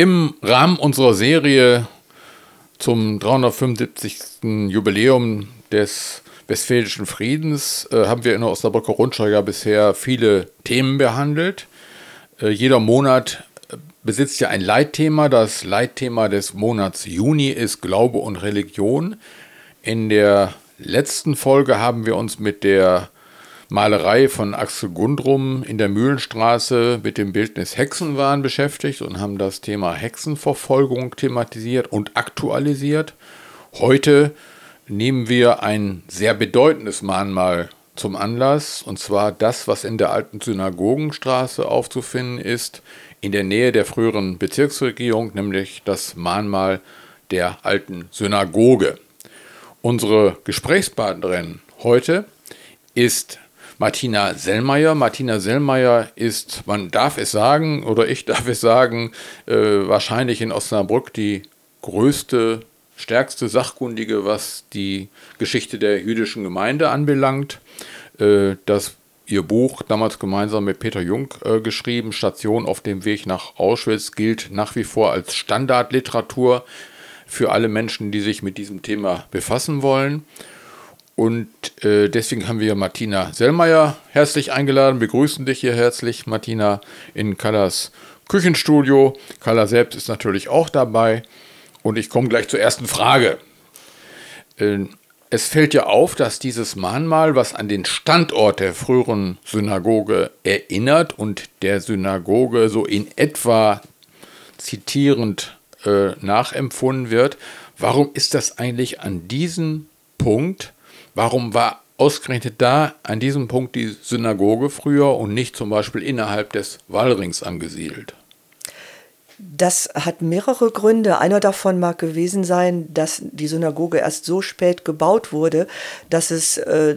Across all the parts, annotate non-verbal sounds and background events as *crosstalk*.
Im Rahmen unserer Serie zum 375. Jubiläum des Westfälischen Friedens äh, haben wir in der Osnabrücker Rundschau ja bisher viele Themen behandelt. Äh, jeder Monat äh, besitzt ja ein Leitthema. Das Leitthema des Monats Juni ist Glaube und Religion. In der letzten Folge haben wir uns mit der Malerei von Axel Gundrum in der Mühlenstraße mit dem Bildnis Hexenwahn beschäftigt und haben das Thema Hexenverfolgung thematisiert und aktualisiert. Heute nehmen wir ein sehr bedeutendes Mahnmal zum Anlass, und zwar das, was in der alten Synagogenstraße aufzufinden ist, in der Nähe der früheren Bezirksregierung, nämlich das Mahnmal der alten Synagoge. Unsere Gesprächspartnerin heute ist Martina Sellmeier. Martina Sellmeier ist, man darf es sagen, oder ich *laughs* darf es sagen, äh, wahrscheinlich in Osnabrück die größte, stärkste Sachkundige, was die Geschichte der jüdischen Gemeinde anbelangt. Äh, das Ihr Buch, damals gemeinsam mit Peter Jung äh, geschrieben, Station auf dem Weg nach Auschwitz, gilt nach wie vor als Standardliteratur für alle Menschen, die sich mit diesem Thema befassen wollen. Und äh, deswegen haben wir Martina Sellmeier herzlich eingeladen, begrüßen dich hier herzlich, Martina, in Kallas Küchenstudio. Kalla selbst ist natürlich auch dabei. Und ich komme gleich zur ersten Frage. Äh, es fällt ja auf, dass dieses Mahnmal, was an den Standort der früheren Synagoge erinnert und der Synagoge so in etwa zitierend äh, nachempfunden wird, warum ist das eigentlich an diesem Punkt Warum war ausgerechnet da an diesem Punkt die Synagoge früher und nicht zum Beispiel innerhalb des Wallrings angesiedelt? Das hat mehrere Gründe. Einer davon mag gewesen sein, dass die Synagoge erst so spät gebaut wurde, dass es äh,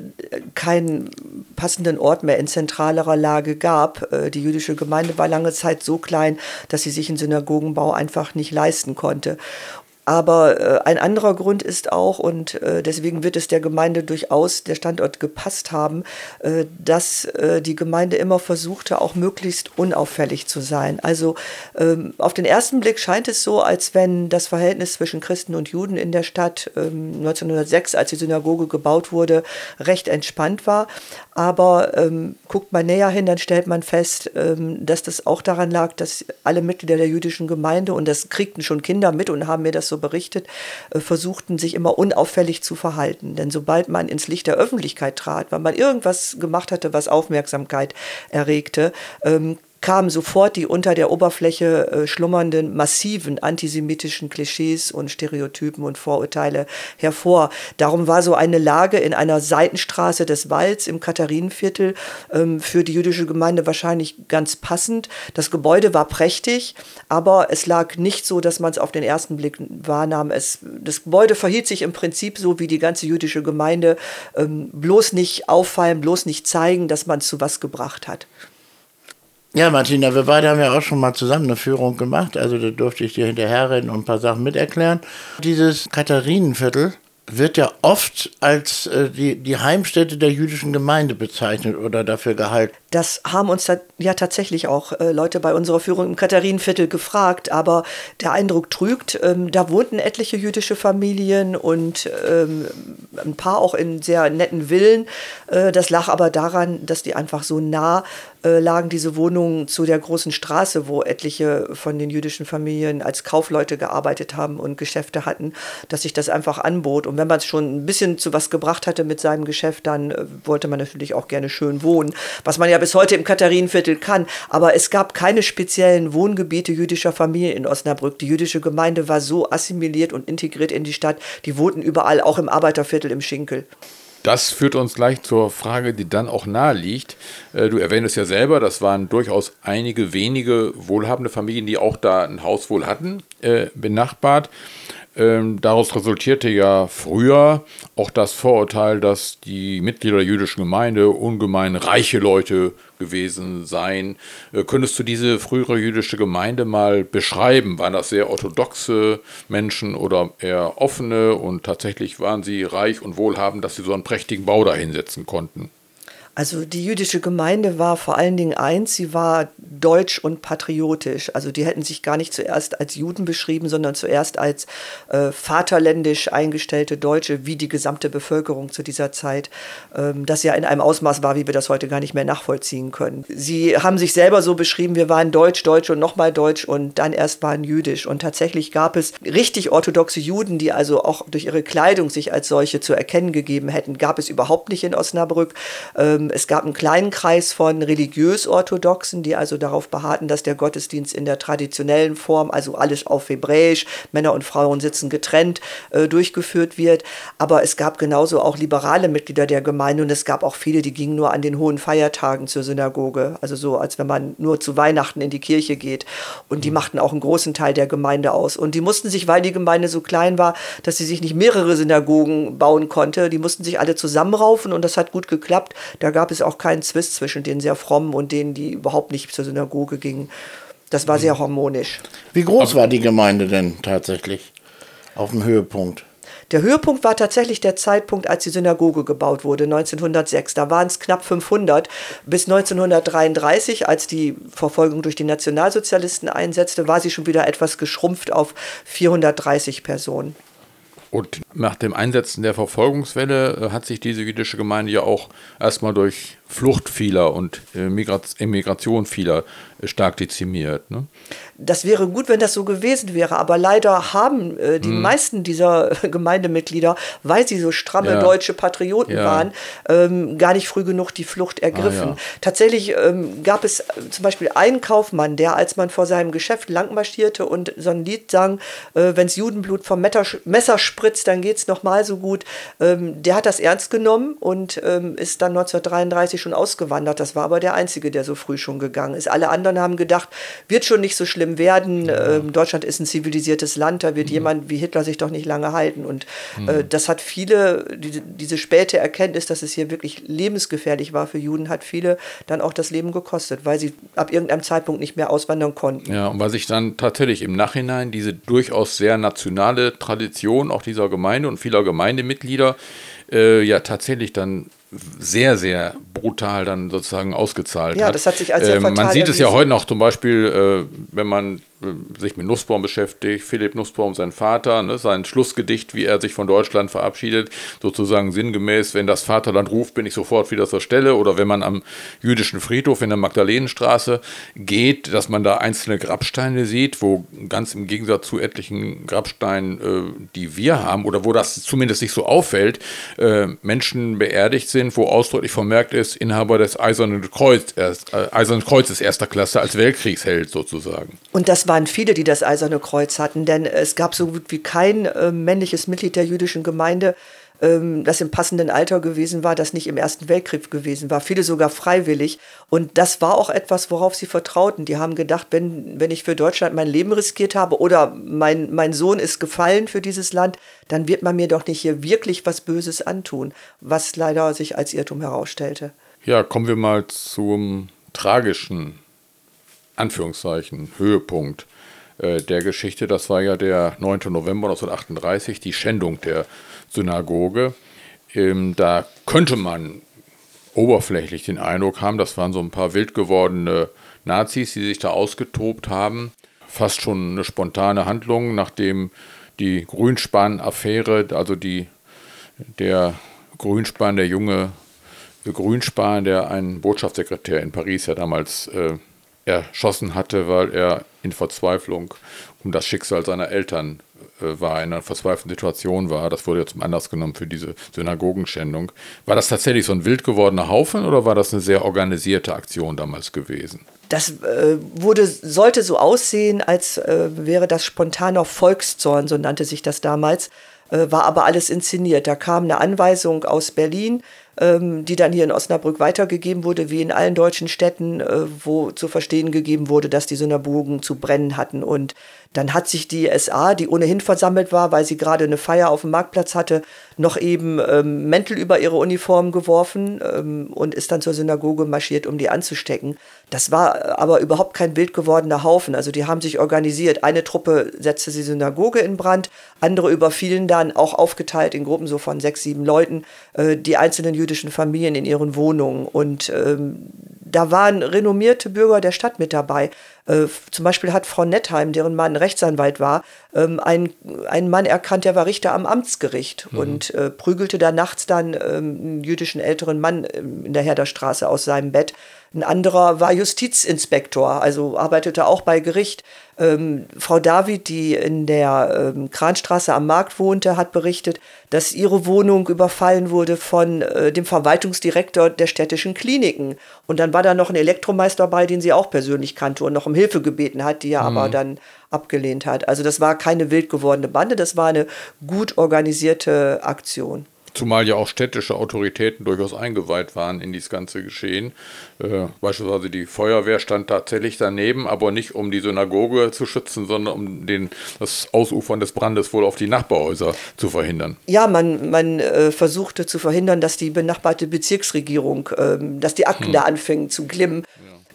keinen passenden Ort mehr in zentralerer Lage gab. Äh, die jüdische Gemeinde war lange Zeit so klein, dass sie sich einen Synagogenbau einfach nicht leisten konnte. Aber äh, ein anderer Grund ist auch, und äh, deswegen wird es der Gemeinde durchaus der Standort gepasst haben, äh, dass äh, die Gemeinde immer versuchte, auch möglichst unauffällig zu sein. Also ähm, auf den ersten Blick scheint es so, als wenn das Verhältnis zwischen Christen und Juden in der Stadt ähm, 1906, als die Synagoge gebaut wurde, recht entspannt war. Aber ähm, guckt man näher hin, dann stellt man fest, ähm, dass das auch daran lag, dass alle Mitglieder der jüdischen Gemeinde, und das kriegten schon Kinder mit und haben mir das so berichtet, äh, versuchten sich immer unauffällig zu verhalten. Denn sobald man ins Licht der Öffentlichkeit trat, weil man irgendwas gemacht hatte, was Aufmerksamkeit erregte, ähm, kamen sofort die unter der Oberfläche äh, schlummernden massiven antisemitischen Klischees und Stereotypen und Vorurteile hervor. Darum war so eine Lage in einer Seitenstraße des Walds im Katharinenviertel ähm, für die jüdische Gemeinde wahrscheinlich ganz passend. Das Gebäude war prächtig, aber es lag nicht so, dass man es auf den ersten Blick wahrnahm. Es, das Gebäude verhielt sich im Prinzip so wie die ganze jüdische Gemeinde, ähm, bloß nicht auffallen, bloß nicht zeigen, dass man zu was gebracht hat. Ja, Martina, wir beide haben ja auch schon mal zusammen eine Führung gemacht. Also da durfte ich dir hinterherreden und ein paar Sachen miterklären. Dieses Katharinenviertel wird ja oft als äh, die, die Heimstätte der jüdischen Gemeinde bezeichnet oder dafür gehalten. Das haben uns ja tatsächlich auch äh, Leute bei unserer Führung im Katharinenviertel gefragt, aber der Eindruck trügt. Ähm, da wohnten etliche jüdische Familien und ähm, ein paar auch in sehr netten Villen. Äh, das lag aber daran, dass die einfach so nah äh, lagen diese Wohnungen zu der großen Straße, wo etliche von den jüdischen Familien als Kaufleute gearbeitet haben und Geschäfte hatten, dass sich das einfach anbot. Und wenn man es schon ein bisschen zu was gebracht hatte mit seinem Geschäft, dann äh, wollte man natürlich auch gerne schön wohnen, was man ja bis heute im Katharinenviertel kann. Aber es gab keine speziellen Wohngebiete jüdischer Familien in Osnabrück. Die jüdische Gemeinde war so assimiliert und integriert in die Stadt, die wohnten überall, auch im Arbeiterviertel im Schinkel. Das führt uns gleich zur Frage, die dann auch nahe liegt. Äh, du erwähnst ja selber, das waren durchaus einige wenige wohlhabende Familien, die auch da ein Haus wohl hatten, äh, benachbart. Ähm, daraus resultierte ja früher auch das Vorurteil, dass die Mitglieder der jüdischen Gemeinde ungemein reiche Leute gewesen seien. Äh, könntest du diese frühere jüdische Gemeinde mal beschreiben? Waren das sehr orthodoxe Menschen oder eher offene und tatsächlich waren sie reich und wohlhabend, dass sie so einen prächtigen Bau da hinsetzen konnten? Also die jüdische Gemeinde war vor allen Dingen eins, sie war deutsch und patriotisch. Also die hätten sich gar nicht zuerst als Juden beschrieben, sondern zuerst als äh, vaterländisch eingestellte Deutsche, wie die gesamte Bevölkerung zu dieser Zeit, ähm, das ja in einem Ausmaß war, wie wir das heute gar nicht mehr nachvollziehen können. Sie haben sich selber so beschrieben, wir waren deutsch, deutsch und nochmal deutsch und dann erst waren jüdisch. Und tatsächlich gab es richtig orthodoxe Juden, die also auch durch ihre Kleidung sich als solche zu erkennen gegeben hätten, gab es überhaupt nicht in Osnabrück. Ähm, es gab einen kleinen Kreis von religiös-orthodoxen, die also darauf beharrten, dass der Gottesdienst in der traditionellen Form, also alles auf Hebräisch, Männer und Frauen sitzen getrennt, äh, durchgeführt wird. Aber es gab genauso auch liberale Mitglieder der Gemeinde und es gab auch viele, die gingen nur an den hohen Feiertagen zur Synagoge. Also so, als wenn man nur zu Weihnachten in die Kirche geht. Und die mhm. machten auch einen großen Teil der Gemeinde aus. Und die mussten sich, weil die Gemeinde so klein war, dass sie sich nicht mehrere Synagogen bauen konnte, die mussten sich alle zusammenraufen und das hat gut geklappt. Da gab es auch keinen Zwist zwischen den sehr frommen und denen, die überhaupt nicht zur Synagoge gingen. Das war sehr harmonisch. Wie groß war die Gemeinde denn tatsächlich auf dem Höhepunkt? Der Höhepunkt war tatsächlich der Zeitpunkt, als die Synagoge gebaut wurde, 1906. Da waren es knapp 500. Bis 1933, als die Verfolgung durch die Nationalsozialisten einsetzte, war sie schon wieder etwas geschrumpft auf 430 Personen. Und nach dem Einsetzen der Verfolgungswelle äh, hat sich diese jüdische Gemeinde ja auch erstmal durch Flucht vieler und äh, Immigration vieler stark dezimiert. Ne? Das wäre gut, wenn das so gewesen wäre, aber leider haben äh, die hm. meisten dieser Gemeindemitglieder, weil sie so stramme ja. deutsche Patrioten ja. waren, ähm, gar nicht früh genug die Flucht ergriffen. Ah, ja. Tatsächlich ähm, gab es zum Beispiel einen Kaufmann, der, als man vor seinem Geschäft langmarschierte und so ein Lied sang, äh, wenns Judenblut vom Messer spritzt, dann geht es nochmal so gut, ähm, der hat das ernst genommen und ähm, ist dann 1933 schon ausgewandert. Das war aber der Einzige, der so früh schon gegangen ist. Alle anderen haben gedacht, wird schon nicht so schlimm werden. Ja. Ähm, Deutschland ist ein zivilisiertes Land, da wird mhm. jemand wie Hitler sich doch nicht lange halten. Und mhm. äh, das hat viele, die, diese späte Erkenntnis, dass es hier wirklich lebensgefährlich war für Juden, hat viele dann auch das Leben gekostet, weil sie ab irgendeinem Zeitpunkt nicht mehr auswandern konnten. Ja, und weil sich dann tatsächlich im Nachhinein diese durchaus sehr nationale Tradition auch dieser Gemeinde und vieler Gemeindemitglieder äh, ja tatsächlich dann sehr, sehr brutal dann sozusagen ausgezahlt ja, hat. das hat sich als sehr ähm, Man sieht erwiesen. es ja heute noch zum Beispiel, äh, wenn man äh, sich mit Nussbaum beschäftigt, Philipp Nussbaum, sein Vater, ne, sein Schlussgedicht, wie er sich von Deutschland verabschiedet, sozusagen sinngemäß, wenn das Vaterland ruft, bin ich sofort wieder zur Stelle. Oder wenn man am jüdischen Friedhof in der Magdalenenstraße geht, dass man da einzelne Grabsteine sieht, wo ganz im Gegensatz zu etlichen Grabsteinen, äh, die wir haben, oder wo das zumindest nicht so auffällt, Menschen beerdigt sind, wo ausdrücklich vermerkt ist, Inhaber des Eisernen, Kreuz, äh, Eisernen Kreuzes erster Klasse als Weltkriegsheld sozusagen. Und das war waren viele, die das Eiserne Kreuz hatten, denn es gab so gut wie kein äh, männliches Mitglied der jüdischen Gemeinde, ähm, das im passenden Alter gewesen war, das nicht im Ersten Weltkrieg gewesen war. Viele sogar freiwillig. Und das war auch etwas, worauf sie vertrauten. Die haben gedacht, wenn, wenn ich für Deutschland mein Leben riskiert habe oder mein, mein Sohn ist gefallen für dieses Land, dann wird man mir doch nicht hier wirklich was Böses antun, was leider sich als Irrtum herausstellte. Ja, kommen wir mal zum tragischen Anführungszeichen, Höhepunkt äh, der Geschichte. Das war ja der 9. November 1938, die Schändung der Synagoge. Ähm, da könnte man oberflächlich den Eindruck haben, das waren so ein paar wild gewordene Nazis, die sich da ausgetobt haben. Fast schon eine spontane Handlung, nachdem die Grünspan-Affäre, also die, der Grünspan, der junge Grünspan, der einen Botschaftssekretär in Paris ja damals äh, erschossen hatte, weil er in Verzweiflung um das Schicksal seiner Eltern äh, war, in einer verzweifelten Situation war. Das wurde ja zum Anlass genommen für diese Synagogenschändung. War das tatsächlich so ein wild gewordener Haufen oder war das eine sehr organisierte Aktion damals gewesen? Das äh, wurde, sollte so aussehen, als äh, wäre das spontaner Volkszorn, so nannte sich das damals, äh, war aber alles inszeniert. Da kam eine Anweisung aus Berlin, ähm, die dann hier in Osnabrück weitergegeben wurde, wie in allen deutschen Städten, äh, wo zu verstehen gegeben wurde, dass die Synagogen zu brennen hatten. Und Dann hat sich die SA, die ohnehin versammelt war, weil sie gerade eine Feier auf dem Marktplatz hatte, noch eben ähm, Mäntel über ihre Uniform geworfen ähm, und ist dann zur Synagoge marschiert, um die anzustecken. Das war aber überhaupt kein wild gewordener Haufen. Also die haben sich organisiert. Eine Truppe setzte die Synagoge in Brand, andere überfielen dann, auch aufgeteilt in Gruppen so von sechs, sieben Leuten, äh, die einzelnen jüdischen Familien in ihren Wohnungen. Und ähm, da waren renommierte Bürger der Stadt mit dabei. Äh, zum Beispiel hat Frau Nettheim, deren Mann Rechtsanwalt war, ähm, einen, einen Mann erkannt, der war Richter am Amtsgericht mhm. und äh, prügelte da nachts dann ähm, einen jüdischen älteren Mann ähm, in der Herderstraße aus seinem Bett. Ein anderer war Justizinspektor, also arbeitete auch bei Gericht. Ähm, Frau David, die in der ähm, Kranstraße am Markt wohnte, hat berichtet, dass ihre Wohnung überfallen wurde von äh, dem Verwaltungsdirektor der städtischen Kliniken. Und dann war da noch ein Elektromeister dabei, den sie auch persönlich kannte und noch um Hilfe gebeten hat, die er mhm. aber dann abgelehnt hat. Also das war keine wild gewordene Bande, das war eine gut organisierte Aktion. Zumal ja auch städtische Autoritäten durchaus eingeweiht waren in dieses ganze Geschehen. Äh, beispielsweise die Feuerwehr stand tatsächlich daneben, aber nicht um die Synagoge zu schützen, sondern um den, das Ausufern des Brandes wohl auf die Nachbarhäuser zu verhindern. Ja, man, man äh, versuchte zu verhindern, dass die benachbarte Bezirksregierung, äh, dass die Akten hm. da anfingen zu glimmen.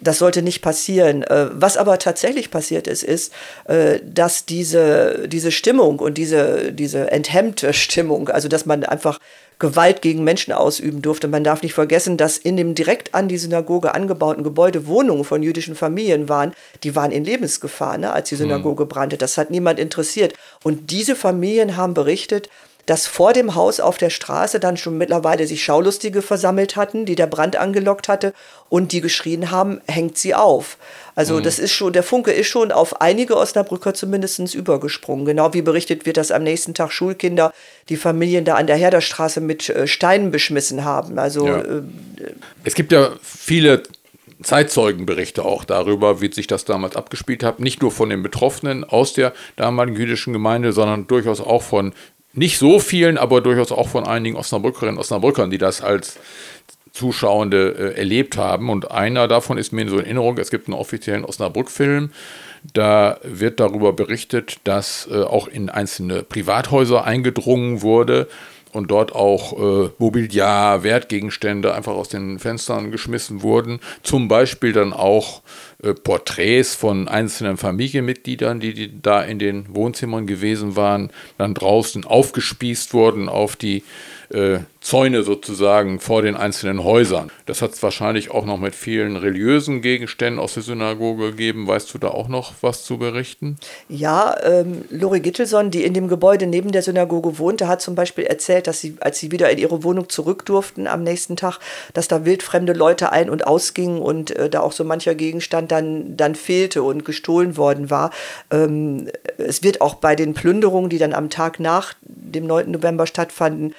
Das sollte nicht passieren. Äh, was aber tatsächlich passiert ist, ist, äh, dass diese, diese Stimmung und diese, diese enthemmte Stimmung, also dass man einfach Gewalt gegen Menschen ausüben durfte. Man darf nicht vergessen, dass in dem direkt an die Synagoge angebauten Gebäude Wohnungen von jüdischen Familien waren. Die waren in Lebensgefahr, ne, als die hm. Synagoge brannte. Das hat niemand interessiert. Und diese Familien haben berichtet, dass vor dem Haus auf der Straße dann schon mittlerweile sich Schaulustige versammelt hatten, die der Brand angelockt hatte und die geschrien haben, hängt sie auf. Also mhm. das ist schon, der Funke ist schon auf einige Osnabrücker zumindest übergesprungen. Genau wie berichtet wird, dass am nächsten Tag Schulkinder die Familien da an der Herderstraße mit äh, Steinen beschmissen haben. Also ja. äh, es gibt ja viele Zeitzeugenberichte auch darüber, wie sich das damals abgespielt hat. Nicht nur von den Betroffenen aus der damaligen jüdischen Gemeinde, sondern durchaus auch von nicht so vielen, aber durchaus auch von einigen Osnabrückerinnen und Osnabrückern, die das als Zuschauende äh, erlebt haben. Und einer davon ist mir so in Erinnerung, es gibt einen offiziellen Osnabrück-Film, da wird darüber berichtet, dass äh, auch in einzelne Privathäuser eingedrungen wurde und dort auch äh, Mobiliar, Wertgegenstände einfach aus den Fenstern geschmissen wurden. Zum Beispiel dann auch äh, Porträts von einzelnen Familienmitgliedern, die, die da in den Wohnzimmern gewesen waren, dann draußen aufgespießt wurden auf die äh, Zäune sozusagen vor den einzelnen Häusern. Das hat es wahrscheinlich auch noch mit vielen religiösen Gegenständen aus der Synagoge gegeben. Weißt du da auch noch was zu berichten? Ja, ähm, Lori Gittelson, die in dem Gebäude neben der Synagoge wohnte, hat zum Beispiel erzählt, dass sie, als sie wieder in ihre Wohnung zurück durften am nächsten Tag, dass da wildfremde Leute ein- und ausgingen und äh, da auch so mancher Gegenstand dann, dann fehlte und gestohlen worden war. Ähm, es wird auch bei den Plünderungen, die dann am Tag nach dem 9. November stattfanden,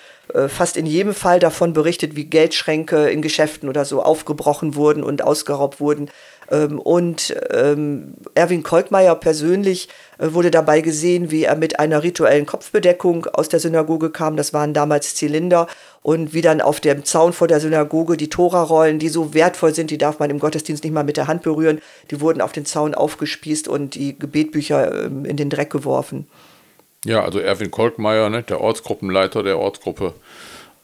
fast in jedem Fall davon berichtet, wie Geldschränke in Geschäften oder so aufgebrochen wurden und ausgeraubt wurden. Ähm, und ähm, Erwin Kolkmeier persönlich äh, wurde dabei gesehen, wie er mit einer rituellen Kopfbedeckung aus der Synagoge kam. Das waren damals Zylinder. Und wie dann auf dem Zaun vor der Synagoge die Tora-Rollen, die so wertvoll sind, die darf man im Gottesdienst nicht mal mit der Hand berühren, die wurden auf den Zaun aufgespießt und die Gebetbücher ähm, in den Dreck geworfen. Ja, also Erwin Kolkmeier, ne, der Ortsgruppenleiter der Ortsgruppe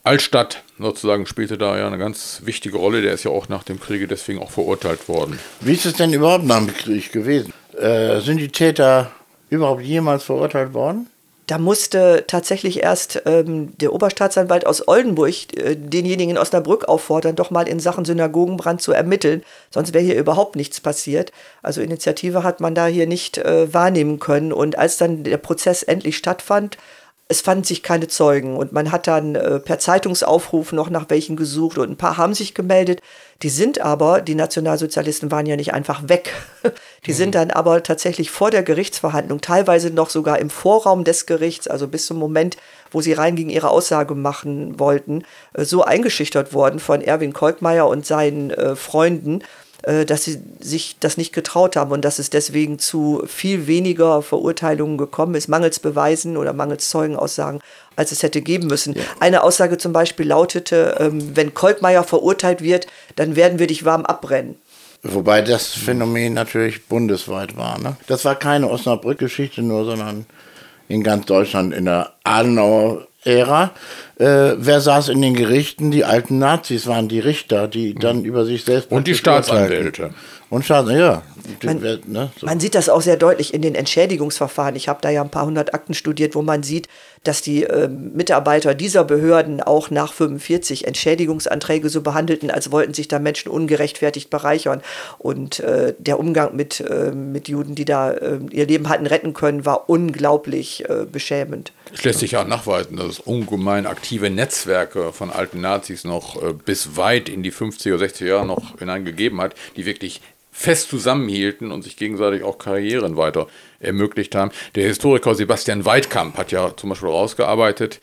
Altstadt sozusagen, spielte da ja eine ganz wichtige Rolle. Der ist ja auch nach dem Kriege deswegen auch verurteilt worden. Wie ist es denn überhaupt nach dem Krieg gewesen? Äh, sind die Täter überhaupt jemals verurteilt worden? Da musste tatsächlich erst ähm, der Oberstaatsanwalt aus Oldenburg äh, denjenigen in Osnabrück auffordern, doch mal in Sachen Synagogenbrand zu ermitteln. Sonst wäre hier überhaupt nichts passiert. Also Initiative hat man da hier nicht äh, wahrnehmen können. Und als dann der Prozess endlich stattfand, es fanden sich keine Zeugen und man hat dann äh, per Zeitungsaufruf noch nach welchen gesucht und ein paar haben sich gemeldet. Die sind aber, die Nationalsozialisten waren ja nicht einfach weg. *laughs* Die mhm. sind dann aber tatsächlich vor der Gerichtsverhandlung, teilweise noch sogar im Vorraum des Gerichts, also bis zum Moment, wo sie reingingen, ihre Aussage machen wollten, äh, so eingeschüchtert worden von Erwin Kolkmeier und seinen äh, Freunden, dass sie sich das nicht getraut haben und dass es deswegen zu viel weniger Verurteilungen gekommen ist, mangels Beweisen oder mangels Zeugenaussagen, als es hätte geben müssen. Ja. Eine Aussage zum Beispiel lautete, ähm, wenn Kolkmeier verurteilt wird, dann werden wir dich warm abbrennen. Wobei das Phänomen natürlich bundesweit war. Ne? Das war keine Osnabrück-Geschichte nur, sondern in ganz Deutschland in der Adenauer Ära. Äh, wer saß in den Gerichten? Die alten Nazis waren die Richter, die dann über sich selbst. Und die Staatsanwälte. Und Staatsanwälte, ja. Man, ne, so. man, sieht das auch sehr deutlich in den Entschädigungsverfahren. Ich habe da ja ein paar hundert Akten studiert, wo man sieht, dass die äh, Mitarbeiter dieser Behörden auch nach 45 Entschädigungsanträge so behandelten, als wollten sich da Menschen ungerechtfertigt bereichern. Und äh, der Umgang mit, äh, mit Juden, die da äh, ihr Leben hatten retten können, war unglaublich äh, beschämend. Es lässt sich ja nachweisen, dass es ungemein aktive Netzwerke von alten Nazis noch äh, bis weit in die 50er, 60er Jahre noch hineingegeben hat, die wirklich fest zusammenhielten und sich gegenseitig auch Karrieren weiter ermöglicht haben. Der Historiker Sebastian Weidkamp hat ja zum Beispiel herausgearbeitet,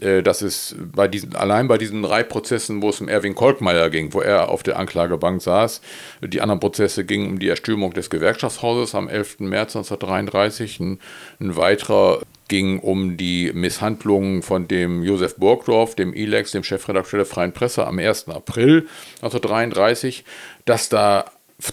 äh, dass es bei diesen, allein bei diesen drei Prozessen, wo es um Erwin Kolkmeier ging, wo er auf der Anklagebank saß, die anderen Prozesse gingen um die Erstürmung des Gewerkschaftshauses am 11. März 1933, ein, ein weiterer ging um die Misshandlungen von dem Josef Burgdorf, dem ILEX, dem Chefredakteur der Freien Presse am 1. April 1933, dass da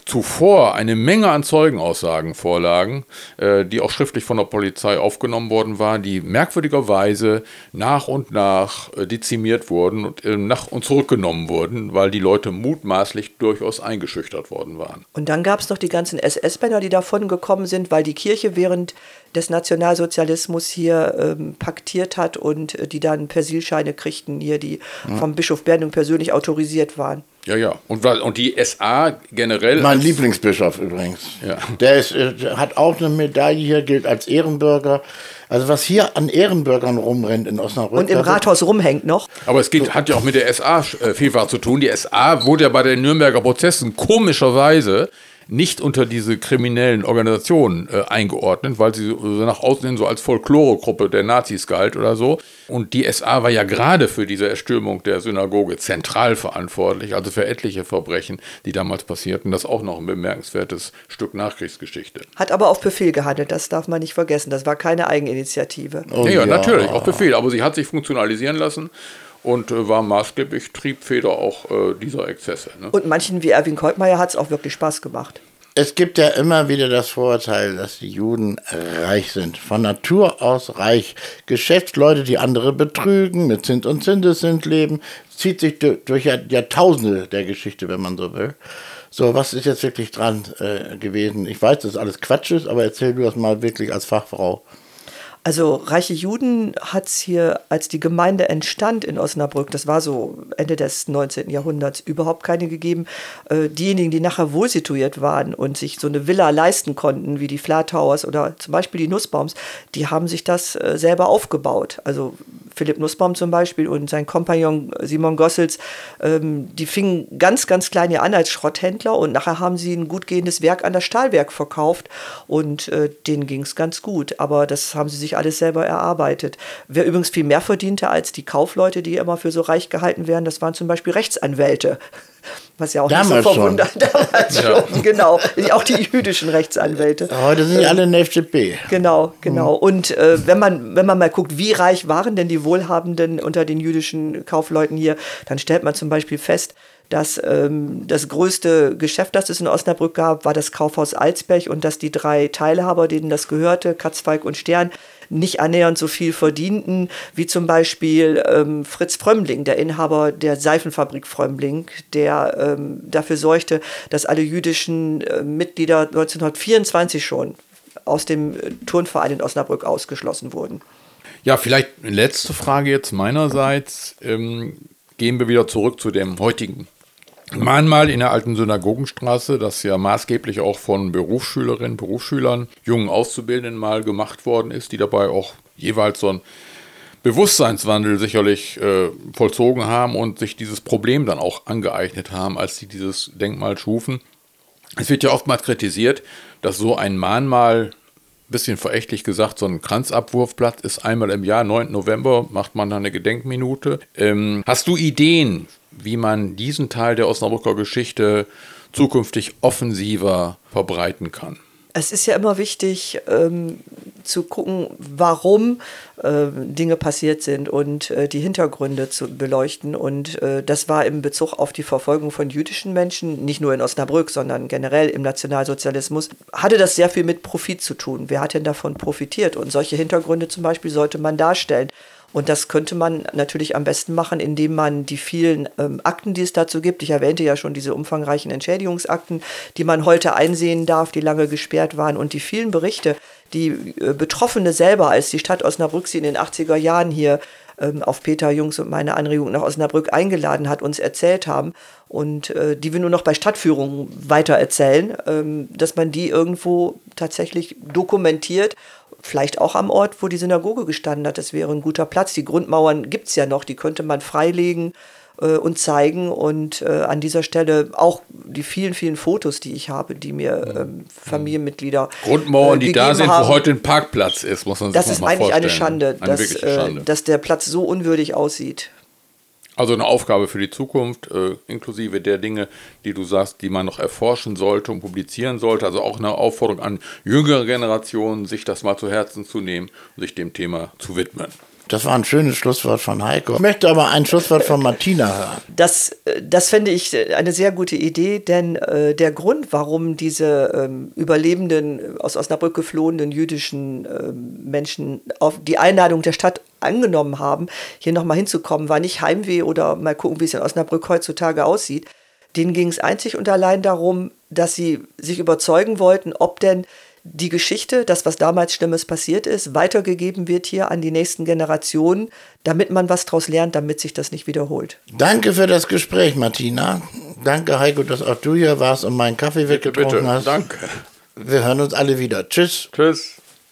zuvor eine Menge an Zeugenaussagen vorlagen, äh, die auch schriftlich von der Polizei aufgenommen worden waren, die merkwürdigerweise nach und nach äh, dezimiert wurden und äh, nach und zurückgenommen wurden, weil die Leute mutmaßlich durchaus eingeschüchtert worden waren. Und dann gab es noch die ganzen SS-Männer, die davon gekommen sind, weil die Kirche während des Nationalsozialismus hier ähm, paktiert hat und die dann Persilscheine kriegten, hier die ja. vom Bischof Bernung persönlich autorisiert waren. Ja, ja. Und, und die SA generell. Mein Lieblingsbischof übrigens. Ja. Der ist, äh, hat auch eine Medaille hier, gilt als Ehrenbürger. Also was hier an Ehrenbürgern rumrennt in Osnabrück. Und im Rathaus rumhängt noch. Aber es geht, hat ja auch mit der SA äh, vielfach zu tun. Die SA wurde ja bei den Nürnberger Prozessen komischerweise nicht unter diese kriminellen Organisationen äh, eingeordnet, weil sie so nach außen hin so als Folkloregruppe der Nazis galt oder so. Und die SA war ja gerade für diese Erstürmung der Synagoge zentral verantwortlich, also für etliche Verbrechen, die damals passierten. Das ist auch noch ein bemerkenswertes Stück Nachkriegsgeschichte. Hat aber auf Befehl gehandelt, das darf man nicht vergessen. Das war keine Eigeninitiative. Oh, ja, ja, natürlich, auf Befehl. Aber sie hat sich funktionalisieren lassen und äh, war maßgeblich Triebfeder auch äh, dieser Exzesse. Ne? Und manchen wie Erwin Koltmeier hat es auch wirklich Spaß gemacht. Es gibt ja immer wieder das Vorurteil, dass die Juden reich sind. Von Natur aus reich. Geschäftsleute, die andere betrügen, mit Zins und Zinseszins leben, zieht sich durch Jahrtausende der Geschichte, wenn man so will. So, was ist jetzt wirklich dran äh, gewesen? Ich weiß, dass alles Quatsch ist, aber erzähl du das mal wirklich als Fachfrau. Also reiche Juden hat es hier, als die Gemeinde entstand in Osnabrück, das war so Ende des 19. Jahrhunderts, überhaupt keine gegeben. Äh, diejenigen, die nachher wohl situiert waren und sich so eine Villa leisten konnten, wie die Flatowers oder zum Beispiel die Nussbaums, die haben sich das äh, selber aufgebaut. Also Philipp Nussbaum zum Beispiel und sein Kompagnon Simon Gossels, ähm, die fingen ganz, ganz klein an als Schrotthändler und nachher haben sie ein gut gehendes Werk an das Stahlwerk verkauft und äh, denen ging es ganz gut. Aber das haben sie sich alles selber erarbeitet. Wer übrigens viel mehr verdiente als die Kaufleute, die immer für so reich gehalten werden, das waren zum Beispiel Rechtsanwälte. Was ja auch damals nicht so verwundert. *laughs* Damals ja. schon, genau. Auch die jüdischen Rechtsanwälte. Heute sind die alle in der FDP. Genau, genau. Mhm. Und äh, wenn, man, wenn man mal guckt, wie reich waren denn die Wohlhabenden unter den jüdischen Kaufleuten hier, dann stellt man zum Beispiel fest, dass ähm, das größte Geschäft, das es in Osnabrück gab, war das Kaufhaus Alsberg und dass die drei Teilhaber, denen das gehörte, Katzfalk und Stern, nicht annähernd so viel verdienten wie zum Beispiel ähm, Fritz Frömmling, der Inhaber der Seifenfabrik Frömmling, der ähm, dafür sorgte, dass alle jüdischen äh, Mitglieder 1924 schon aus dem äh, Turnverein in Osnabrück ausgeschlossen wurden. Ja, vielleicht eine letzte Frage jetzt meinerseits. Ähm, gehen wir wieder zurück zu dem heutigen Mahnmal in der alten Synagogenstraße, das ja maßgeblich auch von Berufsschülerinnen, Berufsschülern, jungen Auszubildenden mal gemacht worden ist, die dabei auch jeweils so ein Bewusstseinswandel sicherlich äh, vollzogen haben und sich dieses Problem dann auch angeeignet haben, als sie dieses Denkmal schufen. Es wird ja oftmals kritisiert, dass so ein Mahnmal, bisschen verächtlich gesagt, so ein Kranzabwurfblatt ist einmal im Jahr, 9. November, macht man dann eine Gedenkminute. Ähm, hast du Ideen, wie man diesen Teil der Osnabrücker Geschichte zukünftig offensiver verbreiten kann. Es ist ja immer wichtig, ähm, zu gucken, warum äh, Dinge passiert sind und äh, die Hintergründe zu beleuchten. Und äh, das war im Bezug auf die Verfolgung von jüdischen Menschen, nicht nur in Osnabrück, sondern generell im Nationalsozialismus, hatte das sehr viel mit Profit zu tun. Wer hat denn davon profitiert? Und solche Hintergründe zum Beispiel sollte man darstellen. Und das könnte man natürlich am besten machen, indem man die vielen ähm, Akten, die es dazu gibt, ich erwähnte ja schon diese umfangreichen Entschädigungsakten, die man heute einsehen darf, die lange gesperrt waren. Und die vielen Berichte, die äh, Betroffene selber, als die Stadt Osnabrück sie in den 80er Jahren hier ähm, auf Peter Jungs und meine Anregung nach Osnabrück eingeladen hat, uns erzählt haben und äh, die wir nur noch bei Stadtführungen weiter erzählen, ähm, dass man die irgendwo tatsächlich dokumentiert vielleicht auch am Ort, wo die Synagoge gestanden hat. Das wäre ein guter Platz. Die Grundmauern gibt es ja noch, die könnte man freilegen äh, und zeigen. Und äh, an dieser Stelle auch die vielen, vielen Fotos, die ich habe, die mir ähm, Familienmitglieder. Grundmauern, äh, die da sind, haben. wo heute ein Parkplatz ist, muss man sich Das mal ist eigentlich vorstellen. eine Schande, Eine dass, äh, Schande. dass der Platz so unwürdig aussieht. Also eine Aufgabe für die Zukunft, äh, inklusive der Dinge, die du sagst, die man noch erforschen sollte und publizieren sollte. Also auch eine Aufforderung an jüngere Generationen, sich das mal zu Herzen zu nehmen und sich dem Thema zu widmen. Das war ein schönes Schlusswort von Heiko. Ich möchte aber ein Schlusswort von Martina hören. Das, äh, das fände ich äh, eine sehr gute Idee, denn äh, der Grund, warum diese ähm, überlebenden, äh, aus Osnabrück geflohenen jüdischen ähm, Menschen auf die Einladung der Stadt angenommen haben, hier nochmal hinzukommen, war nicht Heimweh oder mal gucken, wie es in Osnabrück heutzutage aussieht. Denen ging es einzig und allein darum, dass sie sich überzeugen wollten, ob denn die Geschichte, das, was damals Schlimmes passiert ist, weitergegeben wird hier an die nächsten Generationen, damit man was daraus lernt, damit sich das nicht wiederholt. Danke für das Gespräch, Martina. Danke, Heiko, dass auch du hier warst und meinen Kaffee weggetrunken hast. Danke. Wir hören uns alle wieder. Tschüss. Tschüss.